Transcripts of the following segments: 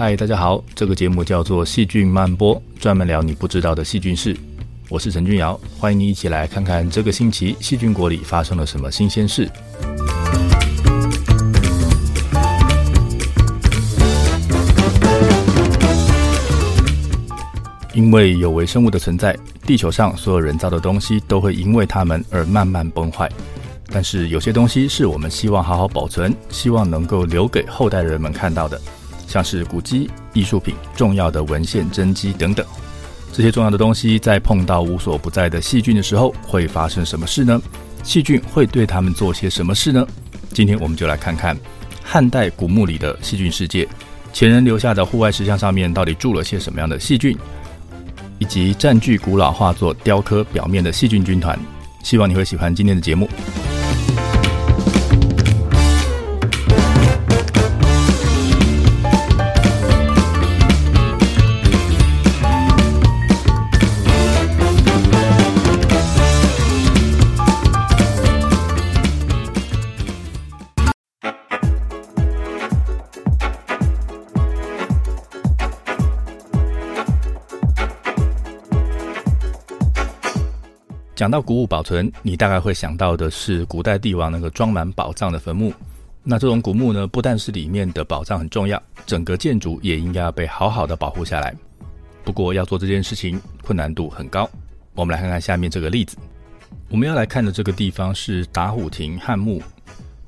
嗨，大家好，这个节目叫做细菌漫播，专门聊你不知道的细菌事。我是陈君尧，欢迎你一起来看看这个星期细菌国里发生了什么新鲜事。因为有微生物的存在，地球上所有人造的东西都会因为它们而慢慢崩坏。但是有些东西是我们希望好好保存，希望能够留给后代人们看到的。像是古迹、艺术品、重要的文献、真迹等等，这些重要的东西在碰到无所不在的细菌的时候，会发生什么事呢？细菌会对他们做些什么事呢？今天我们就来看看汉代古墓里的细菌世界，前人留下的户外石像上面到底住了些什么样的细菌，以及占据古老画作雕刻表面的细菌军团。希望你会喜欢今天的节目。讲到古物保存，你大概会想到的是古代帝王那个装满宝藏的坟墓。那这种古墓呢，不但是里面的宝藏很重要，整个建筑也应该要被好好的保护下来。不过要做这件事情，困难度很高。我们来看看下面这个例子。我们要来看的这个地方是打虎亭汉墓。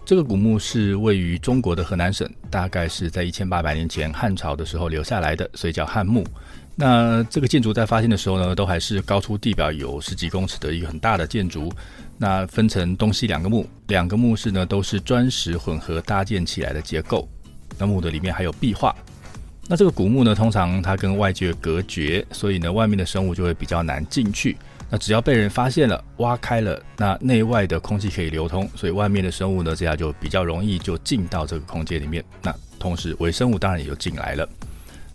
这个古墓是位于中国的河南省，大概是在一千八百年前汉朝的时候留下来的，所以叫汉墓。那这个建筑在发现的时候呢，都还是高出地表有十几公尺的一个很大的建筑。那分成东西两个墓，两个墓室呢都是砖石混合搭建起来的结构。那墓的里面还有壁画。那这个古墓呢，通常它跟外界隔绝，所以呢外面的生物就会比较难进去。那只要被人发现了，挖开了，那内外的空气可以流通，所以外面的生物呢这样就比较容易就进到这个空间里面。那同时微生物当然也就进来了。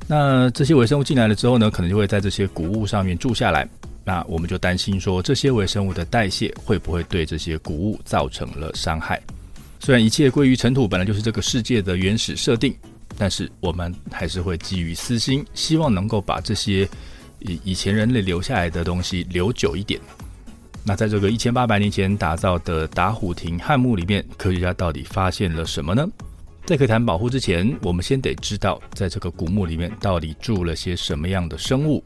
那这些微生物进来了之后呢，可能就会在这些谷物上面住下来。那我们就担心说，这些微生物的代谢会不会对这些谷物造成了伤害？虽然一切归于尘土本来就是这个世界的原始设定，但是我们还是会基于私心，希望能够把这些以以前人类留下来的东西留久一点。那在这个一千八百年前打造的打虎亭汉墓里面，科学家到底发现了什么呢？在可以谈保护之前，我们先得知道，在这个古墓里面到底住了些什么样的生物。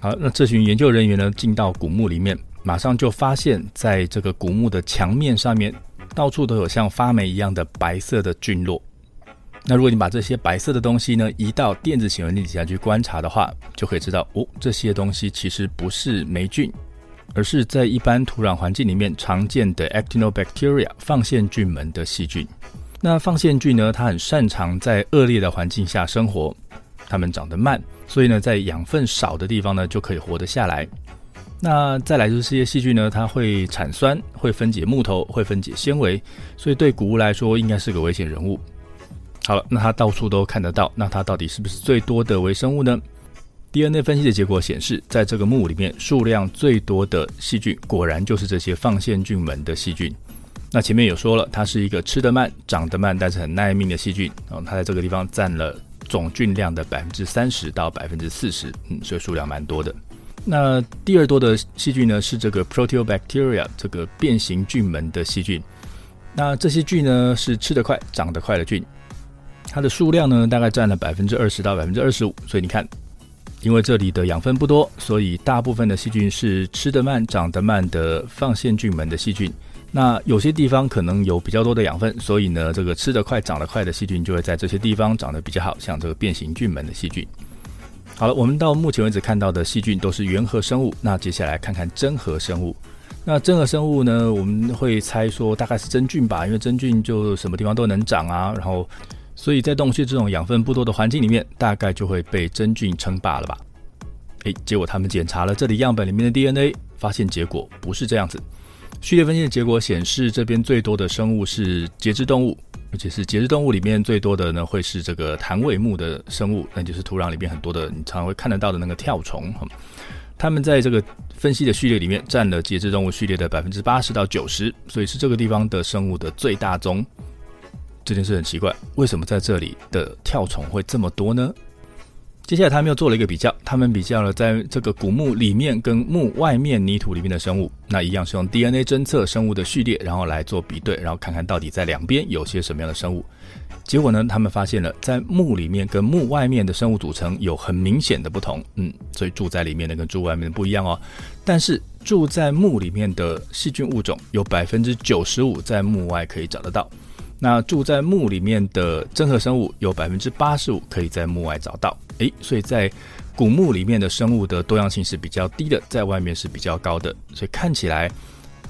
好，那这群研究人员呢，进到古墓里面，马上就发现，在这个古墓的墙面上面，到处都有像发霉一样的白色的菌落。那如果你把这些白色的东西呢，移到电子显微镜底下去观察的话，就可以知道，哦，这些东西其实不是霉菌，而是在一般土壤环境里面常见的 Actinobacteria 放线菌门的细菌。那放线菌呢，它很擅长在恶劣的环境下生活，它们长得慢，所以呢，在养分少的地方呢，就可以活得下来。那再来就是这些细菌呢，它会产酸，会分解木头，会分解纤维，所以对古物来说，应该是个危险人物。好了，那它到处都看得到，那它到底是不是最多的微生物呢？DNA 分析的结果显示，在这个墓里面，数量最多的细菌，果然就是这些放线菌门的细菌。那前面有说了，它是一个吃得慢、长得慢，但是很耐命的细菌。嗯，它在这个地方占了总菌量的百分之三十到百分之四十，嗯，所以数量蛮多的。那第二多的细菌呢，是这个 Proteobacteria 这个变形菌门的细菌。那这些菌呢，是吃得快、长得快的菌。它的数量呢，大概占了百分之二十到百分之二十五。所以你看，因为这里的养分不多，所以大部分的细菌是吃得慢、长得慢的放线菌门的细菌。那有些地方可能有比较多的养分，所以呢，这个吃得快、长得快的细菌就会在这些地方长得比较好，像这个变形菌门的细菌。好了，我们到目前为止看到的细菌都是原核生物，那接下来看看真核生物。那真核生物呢，我们会猜说大概是真菌吧，因为真菌就什么地方都能长啊，然后所以在洞穴这种养分不多的环境里面，大概就会被真菌称霸了吧？诶，结果他们检查了这里样本里面的 DNA，发现结果不是这样子。序列分析的结果显示，这边最多的生物是节肢动物，而且是节肢动物里面最多的呢，会是这个弹尾目的生物，那就是土壤里面很多的你常常会看得到的那个跳虫。它们在这个分析的序列里面占了节肢动物序列的百分之八十到九十，所以是这个地方的生物的最大宗。这件事很奇怪，为什么在这里的跳虫会这么多呢？接下来，他们又做了一个比较，他们比较了在这个古墓里面跟墓外面泥土里面的生物，那一样是用 DNA 侦测生物的序列，然后来做比对，然后看看到底在两边有些什么样的生物。结果呢，他们发现了在墓里面跟墓外面的生物组成有很明显的不同，嗯，所以住在里面的跟住外面的不一样哦。但是住在墓里面的细菌物种有百分之九十五在墓外可以找得到。那住在墓里面的真核生物有百分之八十五可以在墓外找到，诶，所以在古墓里面的生物的多样性是比较低的，在外面是比较高的，所以看起来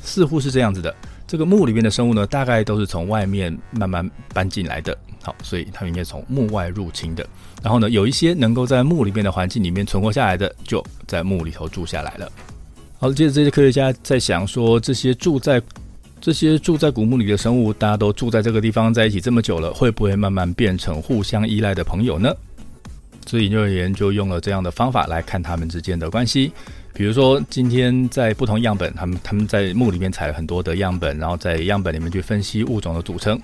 似乎是这样子的。这个墓里面的生物呢，大概都是从外面慢慢搬进来的，好，所以它应该从墓外入侵的。然后呢，有一些能够在墓里面的环境里面存活下来的，就在墓里头住下来了。好，接着这些科学家在想说，这些住在这些住在古墓里的生物，大家都住在这个地方，在一起这么久了，会不会慢慢变成互相依赖的朋友呢？所以研究人员就用了这样的方法来看他们之间的关系。比如说，今天在不同样本，他们他们在墓里面采了很多的样本，然后在样本里面去分析物种的组成。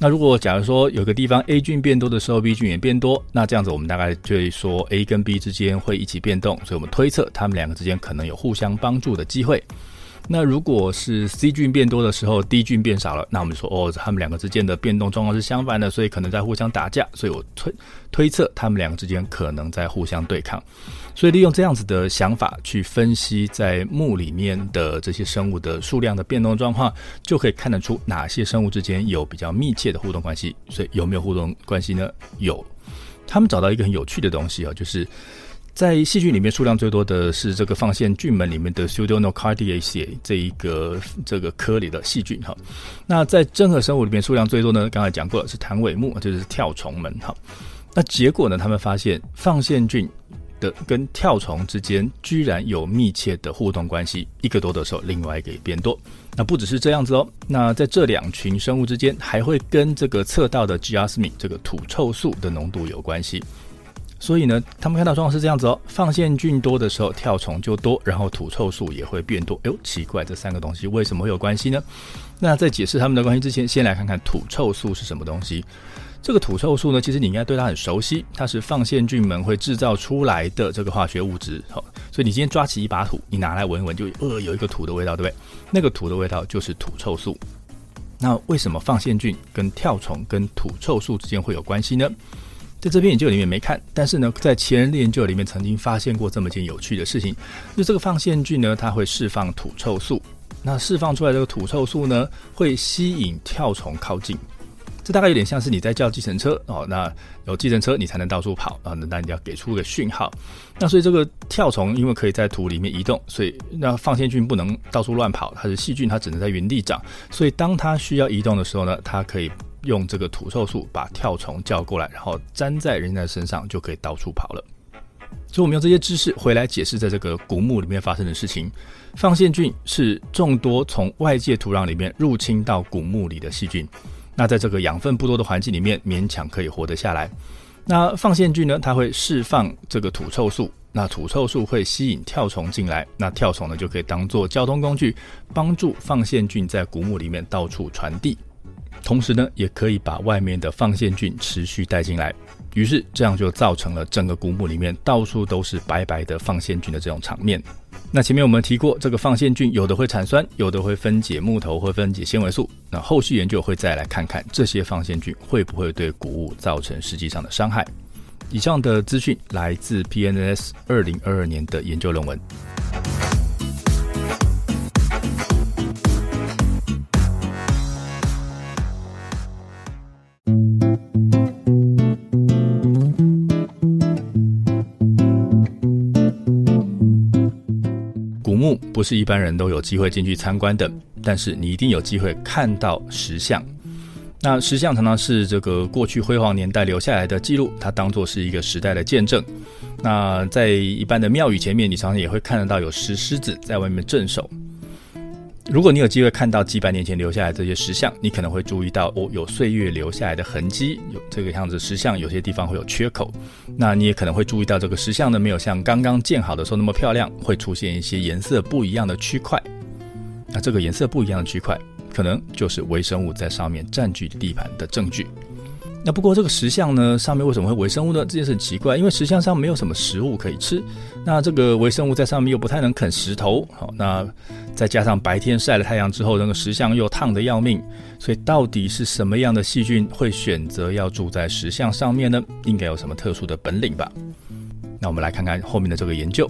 那如果假如说有个地方 A 菌变多的时候，B 菌也变多，那这样子我们大概就会说 A 跟 B 之间会一起变动，所以我们推测他们两个之间可能有互相帮助的机会。那如果是 C 菌变多的时候，D 菌变少了，那我们说哦，他们两个之间的变动状况是相反的，所以可能在互相打架。所以我推推测他们两个之间可能在互相对抗。所以利用这样子的想法去分析在墓里面的这些生物的数量的变动状况，就可以看得出哪些生物之间有比较密切的互动关系。所以有没有互动关系呢？有。他们找到一个很有趣的东西啊，就是。在细菌里面数量最多的是这个放线菌门里面的 Pseudonocardiaceae 这一个这个科里的细菌哈。那在真核生物里面数量最多呢，刚才讲过了是弹尾目，就是跳虫门哈。那结果呢，他们发现放线菌的跟跳虫之间居然有密切的互动关系，一个多的时候，另外一个也变多。那不只是这样子哦，那在这两群生物之间还会跟这个测到的 geosmin 这个土臭素的浓度有关系。所以呢，他们看到状况是这样子哦，放线菌多的时候，跳虫就多，然后土臭素也会变多。哎呦，奇怪，这三个东西为什么会有关系呢？那在解释他们的关系之前，先来看看土臭素是什么东西。这个土臭素呢，其实你应该对它很熟悉，它是放线菌们会制造出来的这个化学物质。好，所以你今天抓起一把土，你拿来闻一闻，就呃有一个土的味道，对不对？那个土的味道就是土臭素。那为什么放线菌跟跳虫跟土臭素之间会有关系呢？在这篇研究里面没看，但是呢，在前人的研究里面曾经发现过这么件有趣的事情，就这个放线菌呢，它会释放土臭素，那释放出来这个土臭素呢，会吸引跳虫靠近。这大概有点像是你在叫计程车哦，那有计程车你才能到处跑啊，那你要给出个讯号。那所以这个跳虫因为可以在土里面移动，所以那放线菌不能到处乱跑，它是细菌，它只能在原地长。所以当它需要移动的时候呢，它可以用这个土臭素把跳虫叫过来，然后粘在人家的身上，就可以到处跑了。所以我们用这些知识回来解释在这个古墓里面发生的事情。放线菌是众多从外界土壤里面入侵到古墓里的细菌。那在这个养分不多的环境里面，勉强可以活得下来。那放线菌呢，它会释放这个土臭素，那土臭素会吸引跳虫进来，那跳虫呢就可以当做交通工具，帮助放线菌在古墓里面到处传递。同时呢，也可以把外面的放线菌持续带进来。于是这样就造成了整个古墓里面到处都是白白的放线菌的这种场面。那前面我们提过，这个放线菌有的会产酸，有的会分解木头，会分解纤维素。那后续研究会再来看看这些放线菌会不会对古物造成实际上的伤害。以上的资讯来自 PNS 二零二二年的研究论文。是一般人都有机会进去参观的，但是你一定有机会看到石像。那石像常常是这个过去辉煌年代留下来的记录，它当做是一个时代的见证。那在一般的庙宇前面，你常常也会看得到有石狮子在外面镇守。如果你有机会看到几百年前留下来这些石像，你可能会注意到哦，有岁月留下来的痕迹，有这个样子石像有些地方会有缺口。那你也可能会注意到这个石像呢，没有像刚刚建好的时候那么漂亮，会出现一些颜色不一样的区块。那这个颜色不一样的区块，可能就是微生物在上面占据地盘的证据。那不过这个石像呢，上面为什么会微生物呢？这件事很奇怪，因为石像上没有什么食物可以吃，那这个微生物在上面又不太能啃石头，好，那再加上白天晒了太阳之后，那个石像又烫得要命，所以到底是什么样的细菌会选择要住在石像上面呢？应该有什么特殊的本领吧？那我们来看看后面的这个研究。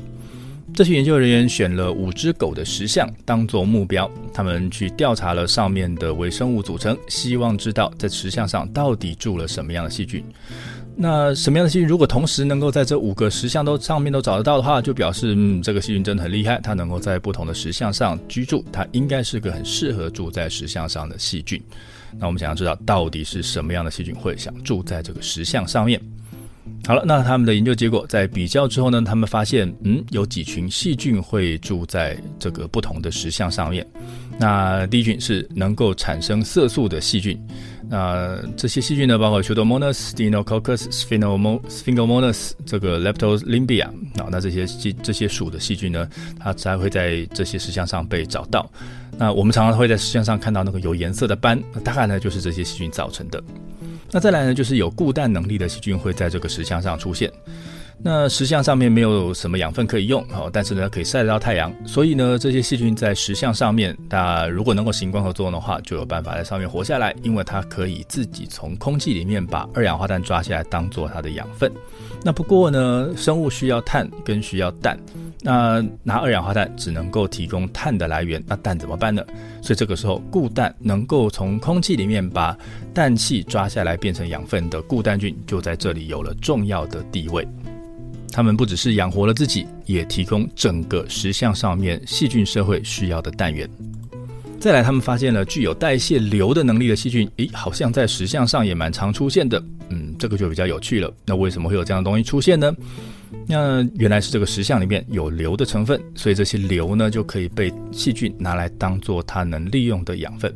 这些研究人员选了五只狗的石像当做目标，他们去调查了上面的微生物组成，希望知道在石像上到底住了什么样的细菌。那什么样的细菌如果同时能够在这五个石像都上面都找得到的话，就表示嗯，这个细菌真的很厉害，它能够在不同的石像上居住，它应该是个很适合住在石像上的细菌。那我们想要知道到底是什么样的细菌会想住在这个石像上面？好了，那他们的研究结果在比较之后呢，他们发现，嗯，有几群细菌会住在这个不同的石像上面。那第一群是能够产生色素的细菌。那这些细菌呢，包括 Pseudomonas、Deinococcus、Sphingomonas 这个 Leptolimbia 啊，那这些细这些属的细菌呢，它才会在这些石像上被找到。那我们常常会在石像上看到那个有颜色的斑，大概呢就是这些细菌造成的。那再来呢，就是有固氮能力的细菌会在这个石像上出现。那石像上面没有什么养分可以用，好，但是呢可以晒得到太阳，所以呢这些细菌在石像上面，它如果能够行光合作用的话，就有办法在上面活下来，因为它可以自己从空气里面把二氧化碳抓下来当做它的养分。那不过呢，生物需要碳跟需要氮。那拿二氧化碳只能够提供碳的来源，那氮怎么办呢？所以这个时候，固氮能够从空气里面把氮气抓下来变成养分的固氮菌，就在这里有了重要的地位。他们不只是养活了自己，也提供整个石像上面细菌社会需要的氮源。再来，他们发现了具有代谢硫的能力的细菌，诶，好像在石像上也蛮常出现的。嗯，这个就比较有趣了。那为什么会有这样的东西出现呢？那原来是这个石像里面有硫的成分，所以这些硫呢就可以被细菌拿来当做它能利用的养分。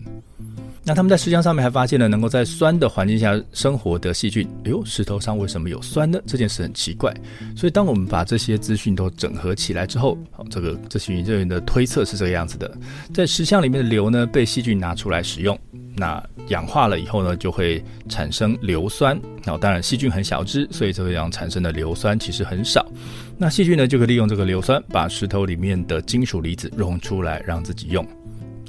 那他们在石像上面还发现了能够在酸的环境下生活的细菌。哎呦，石头上为什么有酸呢？这件事很奇怪。所以当我们把这些资讯都整合起来之后，好，这个这群研究员的推测是这个样子的：在石像里面的硫呢被细菌拿出来使用。那氧化了以后呢，就会产生硫酸。那当然细菌很小只，所以这个样产生的硫酸其实很少。那细菌呢，就可以利用这个硫酸，把石头里面的金属离子溶出来，让自己用。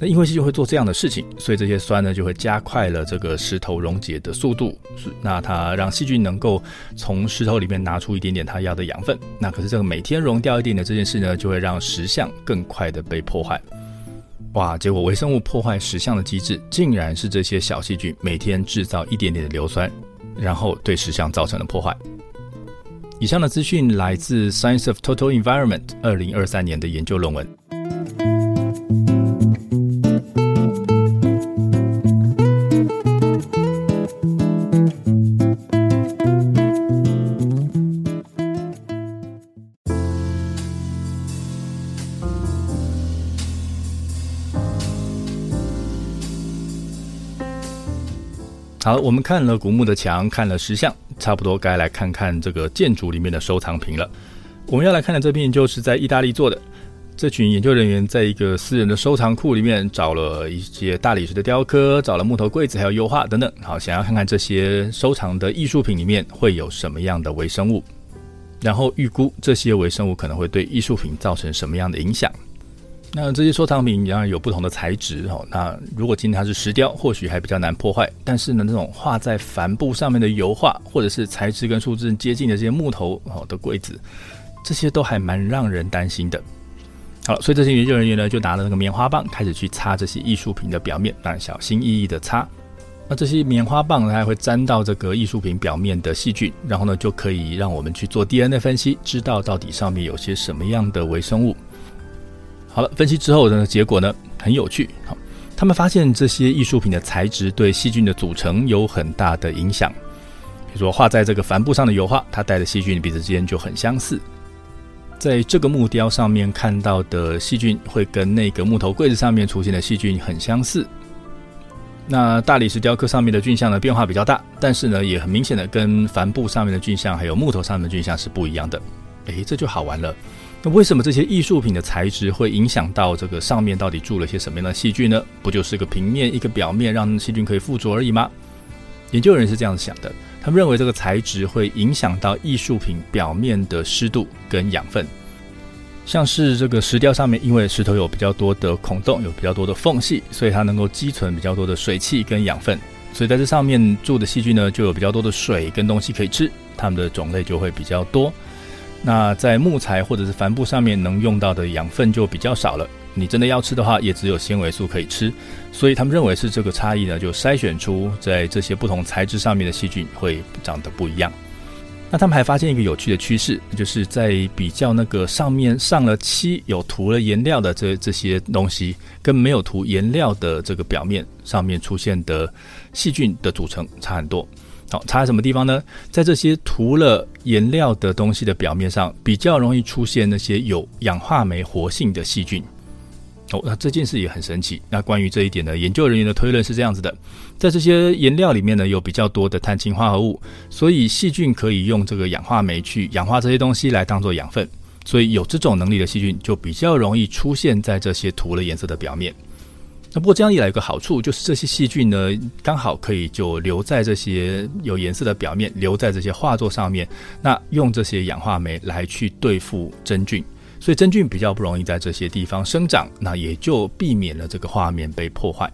那因为细菌会做这样的事情，所以这些酸呢，就会加快了这个石头溶解的速度。那它让细菌能够从石头里面拿出一点点它要的养分。那可是这个每天溶掉一点点这件事呢，就会让石像更快的被破坏。哇！结果微生物破坏石像的机制，竟然是这些小细菌每天制造一点点的硫酸，然后对石像造成了破坏。以上的资讯来自《Science of Total Environment》二零二三年的研究论文。好，我们看了古墓的墙，看了石像，差不多该来看看这个建筑里面的收藏品了。我们要来看的这片就是在意大利做的。这群研究人员在一个私人的收藏库里面找了一些大理石的雕刻，找了木头柜子，还有油画等等。好，想要看看这些收藏的艺术品里面会有什么样的微生物，然后预估这些微生物可能会对艺术品造成什么样的影响。那这些收藏品当然有不同的材质哦。那如果今天它是石雕，或许还比较难破坏。但是呢，那种画在帆布上面的油画，或者是材质跟树脂接近的这些木头哦的柜子，这些都还蛮让人担心的。好，所以这些研究人员呢，就拿了那个棉花棒，开始去擦这些艺术品的表面，当然小心翼翼的擦。那这些棉花棒呢，它还会沾到这个艺术品表面的细菌，然后呢，就可以让我们去做 DNA 分析，知道到底上面有些什么样的微生物。好了，分析之后的结果呢，很有趣。好，他们发现这些艺术品的材质对细菌的组成有很大的影响。比如说画在这个帆布上的油画，它带的细菌彼此之间就很相似。在这个木雕上面看到的细菌，会跟那个木头柜子上面出现的细菌很相似。那大理石雕刻上面的菌相呢，变化比较大，但是呢，也很明显的跟帆布上面的菌相还有木头上面的菌相是不一样的。诶，这就好玩了。那为什么这些艺术品的材质会影响到这个上面到底住了些什么样的细菌呢？不就是个平面一个表面让细菌可以附着而已吗？研究人是这样想的，他们认为这个材质会影响到艺术品表面的湿度跟养分。像是这个石雕上面，因为石头有比较多的孔洞，有比较多的缝隙，所以它能够积存比较多的水汽跟养分，所以在这上面住的细菌呢，就有比较多的水跟东西可以吃，它们的种类就会比较多。那在木材或者是帆布上面能用到的养分就比较少了。你真的要吃的话，也只有纤维素可以吃。所以他们认为是这个差异呢，就筛选出在这些不同材质上面的细菌会长得不一样。那他们还发现一个有趣的趋势，就是在比较那个上面上了漆、有涂了颜料的这这些东西，跟没有涂颜料的这个表面上面出现的细菌的组成差很多。好，差在什么地方呢？在这些涂了颜料的东西的表面上，比较容易出现那些有氧化酶活性的细菌。哦，那这件事也很神奇。那关于这一点呢，研究人员的推论是这样子的：在这些颜料里面呢，有比较多的碳氢化合物，所以细菌可以用这个氧化酶去氧化这些东西来当做养分。所以有这种能力的细菌就比较容易出现在这些涂了颜色的表面。那不过这样一来，有个好处就是这些细菌呢，刚好可以就留在这些有颜色的表面，留在这些画作上面。那用这些氧化酶来去对付真菌。所以真菌比较不容易在这些地方生长，那也就避免了这个画面被破坏。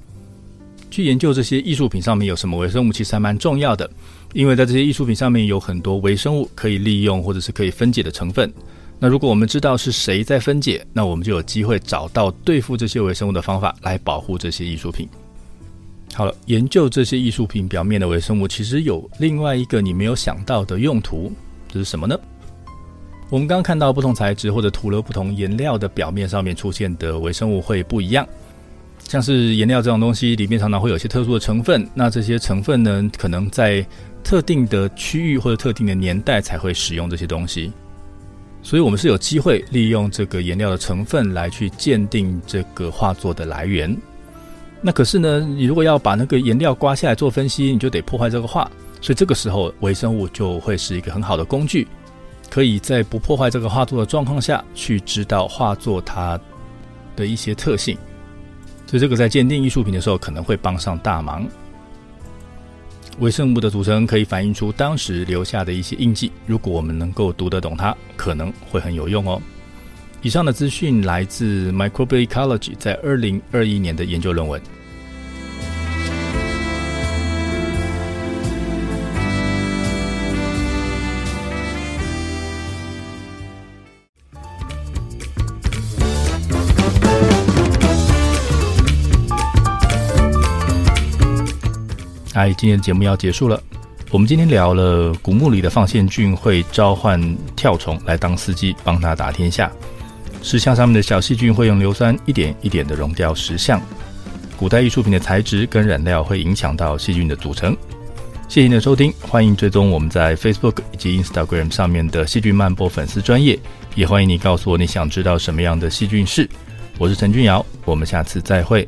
去研究这些艺术品上面有什么微生物，其实还蛮重要的，因为在这些艺术品上面有很多微生物可以利用或者是可以分解的成分。那如果我们知道是谁在分解，那我们就有机会找到对付这些微生物的方法来保护这些艺术品。好了，研究这些艺术品表面的微生物，其实有另外一个你没有想到的用途，这是什么呢？我们刚刚看到不同材质或者涂了不同颜料的表面上面出现的微生物会不一样，像是颜料这种东西里面常常会有一些特殊的成分，那这些成分呢，可能在特定的区域或者特定的年代才会使用这些东西，所以我们是有机会利用这个颜料的成分来去鉴定这个画作的来源。那可是呢，你如果要把那个颜料刮下来做分析，你就得破坏这个画，所以这个时候微生物就会是一个很好的工具。可以在不破坏这个画作的状况下去知道画作它的一些特性，所以这个在鉴定艺术品的时候可能会帮上大忙。微生物的组成可以反映出当时留下的一些印记，如果我们能够读得懂它，可能会很有用哦。以上的资讯来自 Microbial Ecology 在二零二一年的研究论文。哎，今天的节目要结束了。我们今天聊了古墓里的放线菌会召唤跳虫来当司机，帮他打天下。石像上面的小细菌会用硫酸一点一点的溶掉石像。古代艺术品的材质跟染料会影响到细菌的组成。谢谢您的收听，欢迎追踪我们在 Facebook 以及 Instagram 上面的细菌漫播粉丝专业，也欢迎你告诉我你想知道什么样的细菌事。我是陈俊尧，我们下次再会。